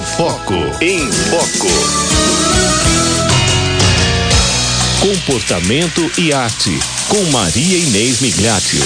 Foco. Em Foco. Comportamento e arte. Com Maria Inês Migliaccio.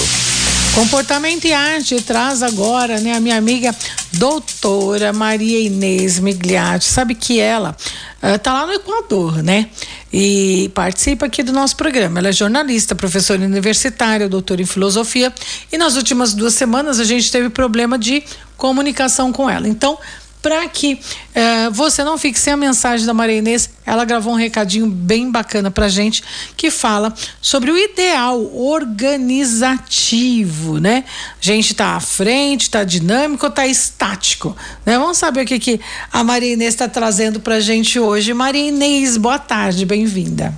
Comportamento e arte traz agora, né, a minha amiga doutora Maria Inês Migliaccio. Sabe que ela uh, tá lá no Equador, né? E participa aqui do nosso programa. Ela é jornalista, professora universitária, doutora em filosofia. E nas últimas duas semanas a gente teve problema de comunicação com ela. Então, para que eh, você não fique sem a mensagem da Maria Inês, ela gravou um recadinho bem bacana para gente que fala sobre o ideal organizativo, né? A gente está à frente, está dinâmico está estático, né? Vamos saber o que, que a Maria Inês está trazendo para gente hoje. Maria Inês, boa tarde, bem-vinda.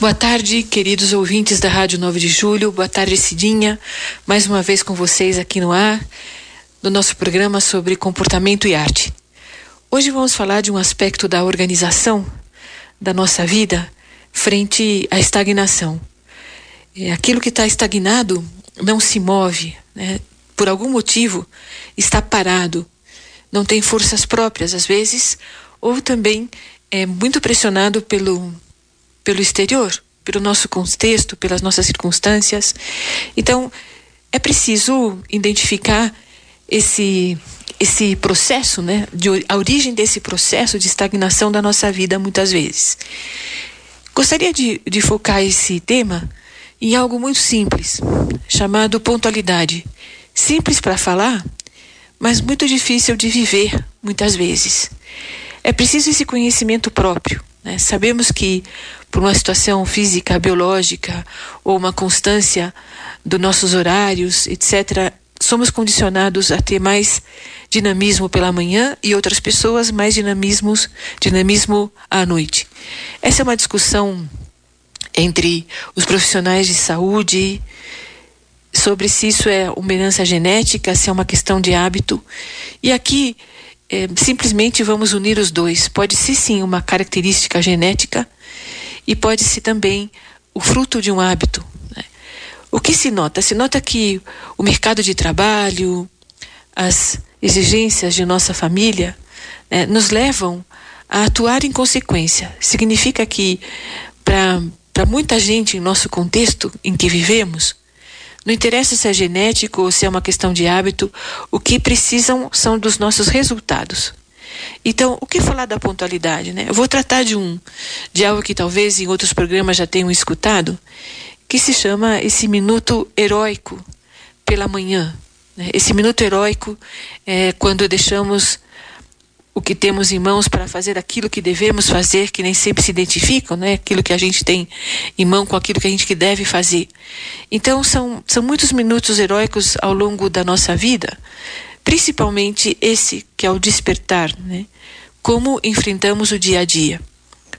Boa tarde, queridos ouvintes da Rádio 9 de Julho. Boa tarde, Cidinha. Mais uma vez com vocês aqui no ar no nosso programa sobre comportamento e arte. Hoje vamos falar de um aspecto da organização da nossa vida frente à estagnação. É, aquilo que está estagnado não se move, né? por algum motivo está parado, não tem forças próprias às vezes, ou também é muito pressionado pelo, pelo exterior, pelo nosso contexto, pelas nossas circunstâncias. Então, é preciso identificar esse esse processo, né, de, a origem desse processo de estagnação da nossa vida muitas vezes. Gostaria de, de focar esse tema em algo muito simples, chamado pontualidade. Simples para falar, mas muito difícil de viver muitas vezes. É preciso esse conhecimento próprio. Né? Sabemos que, por uma situação física, biológica, ou uma constância dos nossos horários, etc., somos condicionados a ter mais dinamismo pela manhã e outras pessoas mais dinamismos, dinamismo à noite. Essa é uma discussão entre os profissionais de saúde sobre se isso é uma herança genética, se é uma questão de hábito. E aqui é, simplesmente vamos unir os dois. Pode ser sim uma característica genética e pode ser também o fruto de um hábito. O que se nota? Se nota que o mercado de trabalho, as exigências de nossa família né, nos levam a atuar em consequência. Significa que, para muita gente em nosso contexto em que vivemos, não interessa se é genético ou se é uma questão de hábito, o que precisam são dos nossos resultados. Então, o que falar da pontualidade? Né? Eu vou tratar de um de algo que talvez em outros programas já tenham escutado, que se chama esse minuto heróico pela manhã. Né? Esse minuto heróico é quando deixamos o que temos em mãos para fazer aquilo que devemos fazer, que nem sempre se identificam, né? Aquilo que a gente tem em mão com aquilo que a gente que deve fazer. Então são, são muitos minutos heróicos ao longo da nossa vida, principalmente esse que é o despertar, né? Como enfrentamos o dia a dia.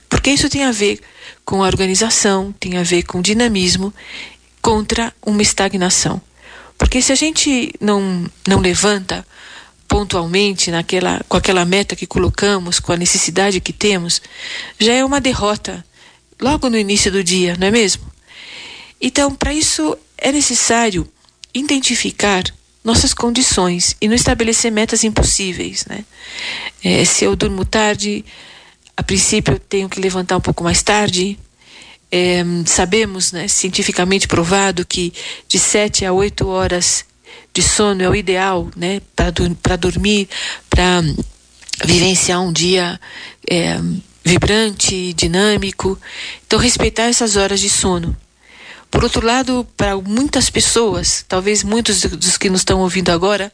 Porque isso tem a ver com a organização, tem a ver com dinamismo contra uma estagnação. Porque se a gente não, não levanta pontualmente naquela, com aquela meta que colocamos, com a necessidade que temos, já é uma derrota logo no início do dia, não é mesmo? Então, para isso é necessário identificar nossas condições e não estabelecer metas impossíveis, né? É, se eu durmo tarde, a princípio eu tenho que levantar um pouco mais tarde. É, sabemos, né, cientificamente provado, que de 7 a 8 horas de sono é o ideal né, para dormir, para vivenciar um dia é, vibrante, dinâmico. Então, respeitar essas horas de sono. Por outro lado, para muitas pessoas, talvez muitos dos que nos estão ouvindo agora,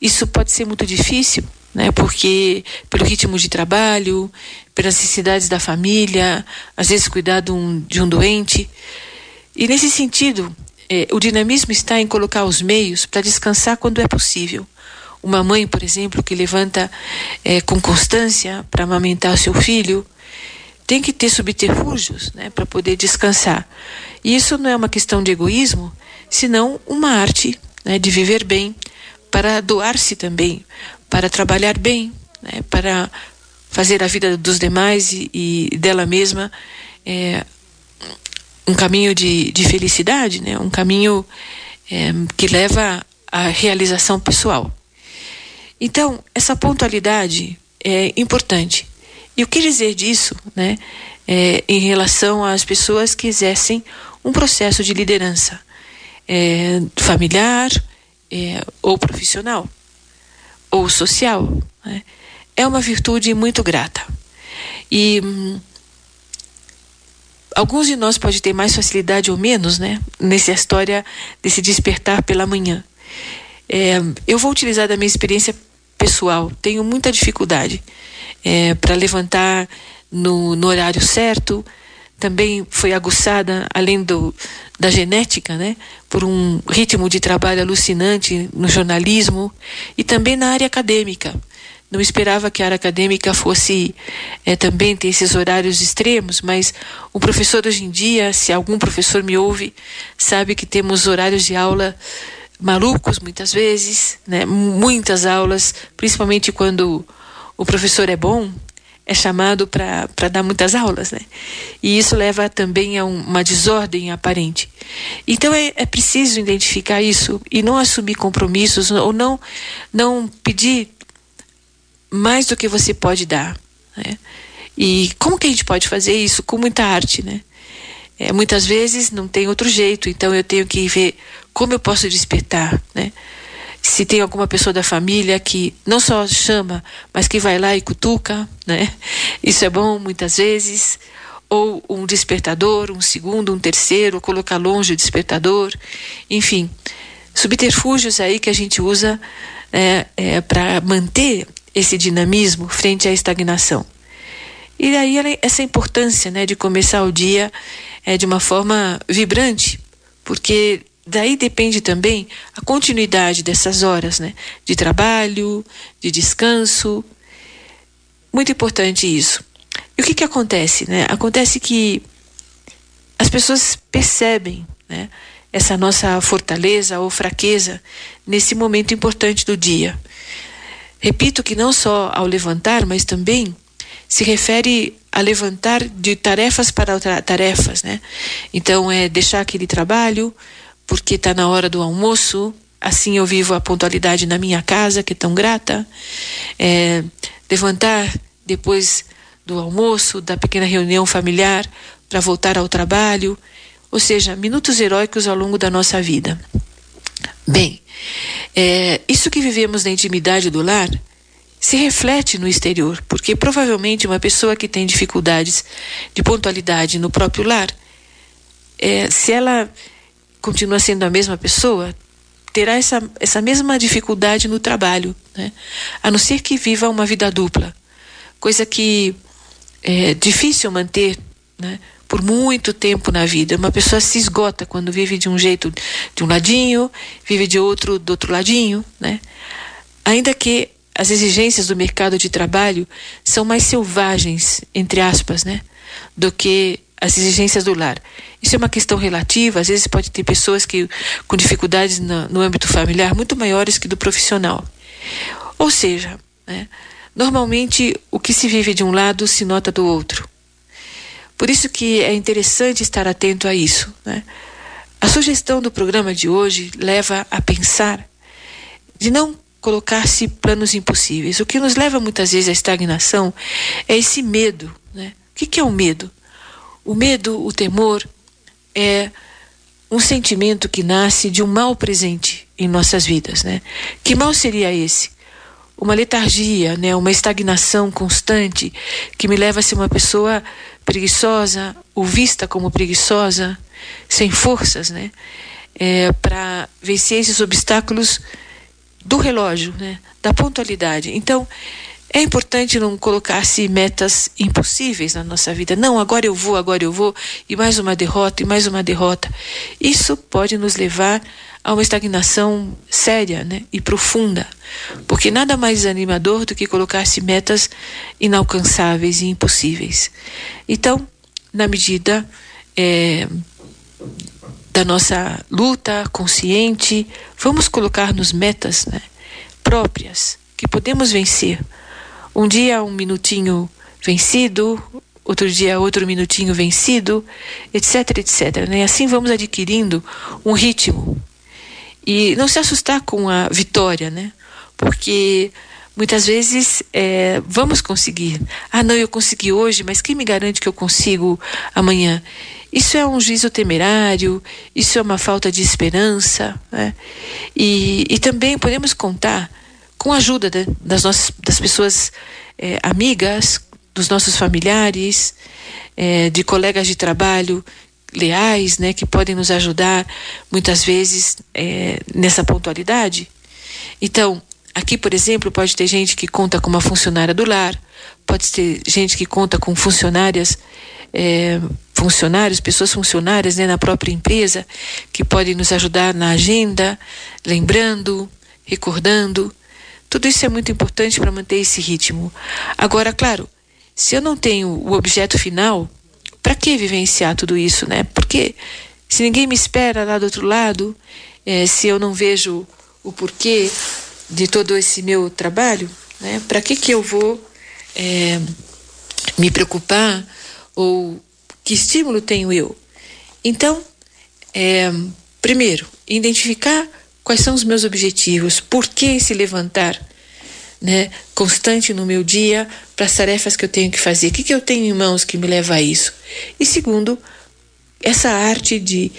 isso pode ser muito difícil, né? Porque pelo ritmo de trabalho, pelas necessidades da família, às vezes cuidar de um, de um doente. E nesse sentido, é, o dinamismo está em colocar os meios para descansar quando é possível. Uma mãe, por exemplo, que levanta é, com constância para amamentar seu filho, tem que ter subterfúgios né, para poder descansar. E isso não é uma questão de egoísmo, senão uma arte né, de viver bem, para doar-se também, para trabalhar bem, né, para fazer a vida dos demais e, e dela mesma é, um caminho de, de felicidade, né, um caminho é, que leva à realização pessoal. Então, essa pontualidade é importante. E o que dizer disso, né, é, em relação às pessoas que exercem um processo de liderança é, familiar é, ou profissional ou social? Né? É uma virtude muito grata. E hum, alguns de nós podem ter mais facilidade ou menos, né, nessa história desse despertar pela manhã. É, eu vou utilizar da minha experiência pessoal. Tenho muita dificuldade é, para levantar no, no, horário certo. Também foi aguçada, além do, da genética, né, por um ritmo de trabalho alucinante no jornalismo e também na área acadêmica. Não esperava que a área acadêmica fosse é, também ter esses horários extremos, mas o professor hoje em dia, se algum professor me ouve, sabe que temos horários de aula malucos muitas vezes, né? muitas aulas, principalmente quando o professor é bom, é chamado para dar muitas aulas, né? E isso leva também a um, uma desordem aparente. Então é, é preciso identificar isso e não assumir compromissos ou não, não pedir mais do que você pode dar. Né? E como que a gente pode fazer isso? Com muita arte, né? É, muitas vezes não tem outro jeito, então eu tenho que ver como eu posso despertar, né? Se tem alguma pessoa da família que não só chama, mas que vai lá e cutuca, né? Isso é bom muitas vezes. Ou um despertador, um segundo, um terceiro, colocar longe o despertador, enfim, subterfúgios aí que a gente usa é, é, para manter esse dinamismo frente à estagnação. E daí essa importância né, de começar o dia é, de uma forma vibrante, porque daí depende também a continuidade dessas horas né, de trabalho, de descanso. Muito importante isso. E o que, que acontece? Né? Acontece que as pessoas percebem né, essa nossa fortaleza ou fraqueza nesse momento importante do dia. Repito que não só ao levantar, mas também se refere a levantar de tarefas para tarefas, né? Então é deixar aquele trabalho porque está na hora do almoço. Assim eu vivo a pontualidade na minha casa, que é tão grata. É, levantar depois do almoço, da pequena reunião familiar, para voltar ao trabalho. Ou seja, minutos heróicos ao longo da nossa vida. Bem, é, isso que vivemos na intimidade do lar se reflete no exterior, porque provavelmente uma pessoa que tem dificuldades de pontualidade no próprio lar, é, se ela continua sendo a mesma pessoa, terá essa, essa mesma dificuldade no trabalho, né? a não ser que viva uma vida dupla, coisa que é difícil manter né? por muito tempo na vida. Uma pessoa se esgota quando vive de um jeito, de um ladinho, vive de outro, do outro ladinho, né? Ainda que as exigências do mercado de trabalho são mais selvagens, entre aspas, né? Do que as exigências do lar. Isso é uma questão relativa, às vezes pode ter pessoas que com dificuldades no, no âmbito familiar muito maiores que do profissional. Ou seja, né, normalmente o que se vive de um lado se nota do outro. Por isso que é interessante estar atento a isso. Né? A sugestão do programa de hoje leva a pensar de não colocar-se planos impossíveis. O que nos leva muitas vezes à estagnação é esse medo. Né? O que é o medo? O medo, o temor, é um sentimento que nasce de um mal presente em nossas vidas. Né? Que mal seria esse? Uma letargia, né? uma estagnação constante que me leva a ser uma pessoa preguiçosa ou vista como preguiçosa, sem forças, né? É, para vencer esses obstáculos do relógio, né? Da pontualidade. Então, é importante não colocar-se metas impossíveis na nossa vida. Não, agora eu vou, agora eu vou, e mais uma derrota, e mais uma derrota. Isso pode nos levar a uma estagnação séria né, e profunda, porque nada mais animador do que colocar-se metas inalcançáveis e impossíveis. Então, na medida é, da nossa luta consciente, vamos colocar-nos metas né, próprias que podemos vencer. Um dia um minutinho vencido, outro dia outro minutinho vencido, etc, etc. Né? Assim vamos adquirindo um ritmo, e não se assustar com a vitória, né? porque muitas vezes é, vamos conseguir. Ah, não, eu consegui hoje, mas quem me garante que eu consigo amanhã? Isso é um juízo temerário, isso é uma falta de esperança. Né? E, e também podemos contar com a ajuda de, das, nossas, das pessoas é, amigas, dos nossos familiares, é, de colegas de trabalho leais, né, que podem nos ajudar muitas vezes é, nessa pontualidade. Então, aqui, por exemplo, pode ter gente que conta com uma funcionária do lar, pode ter gente que conta com funcionárias, é, funcionários, pessoas funcionárias né, na própria empresa, que podem nos ajudar na agenda, lembrando, recordando. Tudo isso é muito importante para manter esse ritmo. Agora, claro, se eu não tenho o objeto final, para que vivenciar tudo isso, né? Porque se ninguém me espera lá do outro lado, é, se eu não vejo o porquê de todo esse meu trabalho, né? Para que que eu vou é, me preocupar ou que estímulo tenho eu? Então, é, primeiro, identificar quais são os meus objetivos, por que se levantar né, constante no meu dia para as tarefas que eu tenho que fazer. O que, que eu tenho em mãos que me leva a isso? E segundo, essa arte de,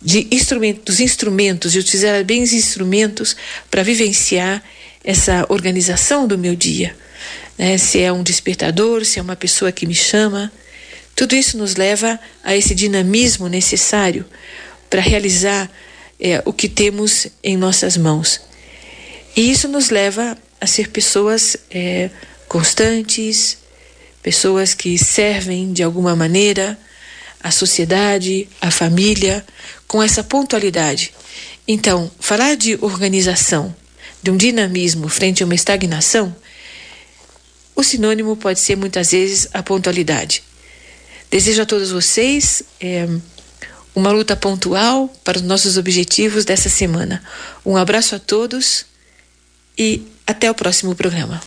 de instrumentos, dos instrumentos, de utilizar bem os instrumentos para vivenciar essa organização do meu dia. Né? Se é um despertador, se é uma pessoa que me chama. Tudo isso nos leva a esse dinamismo necessário para realizar é, o que temos em nossas mãos. E isso nos leva a ser pessoas é, constantes, pessoas que servem de alguma maneira a sociedade, a família, com essa pontualidade. Então, falar de organização, de um dinamismo frente a uma estagnação, o sinônimo pode ser muitas vezes a pontualidade. Desejo a todos vocês é, uma luta pontual para os nossos objetivos dessa semana. Um abraço a todos e até o próximo programa.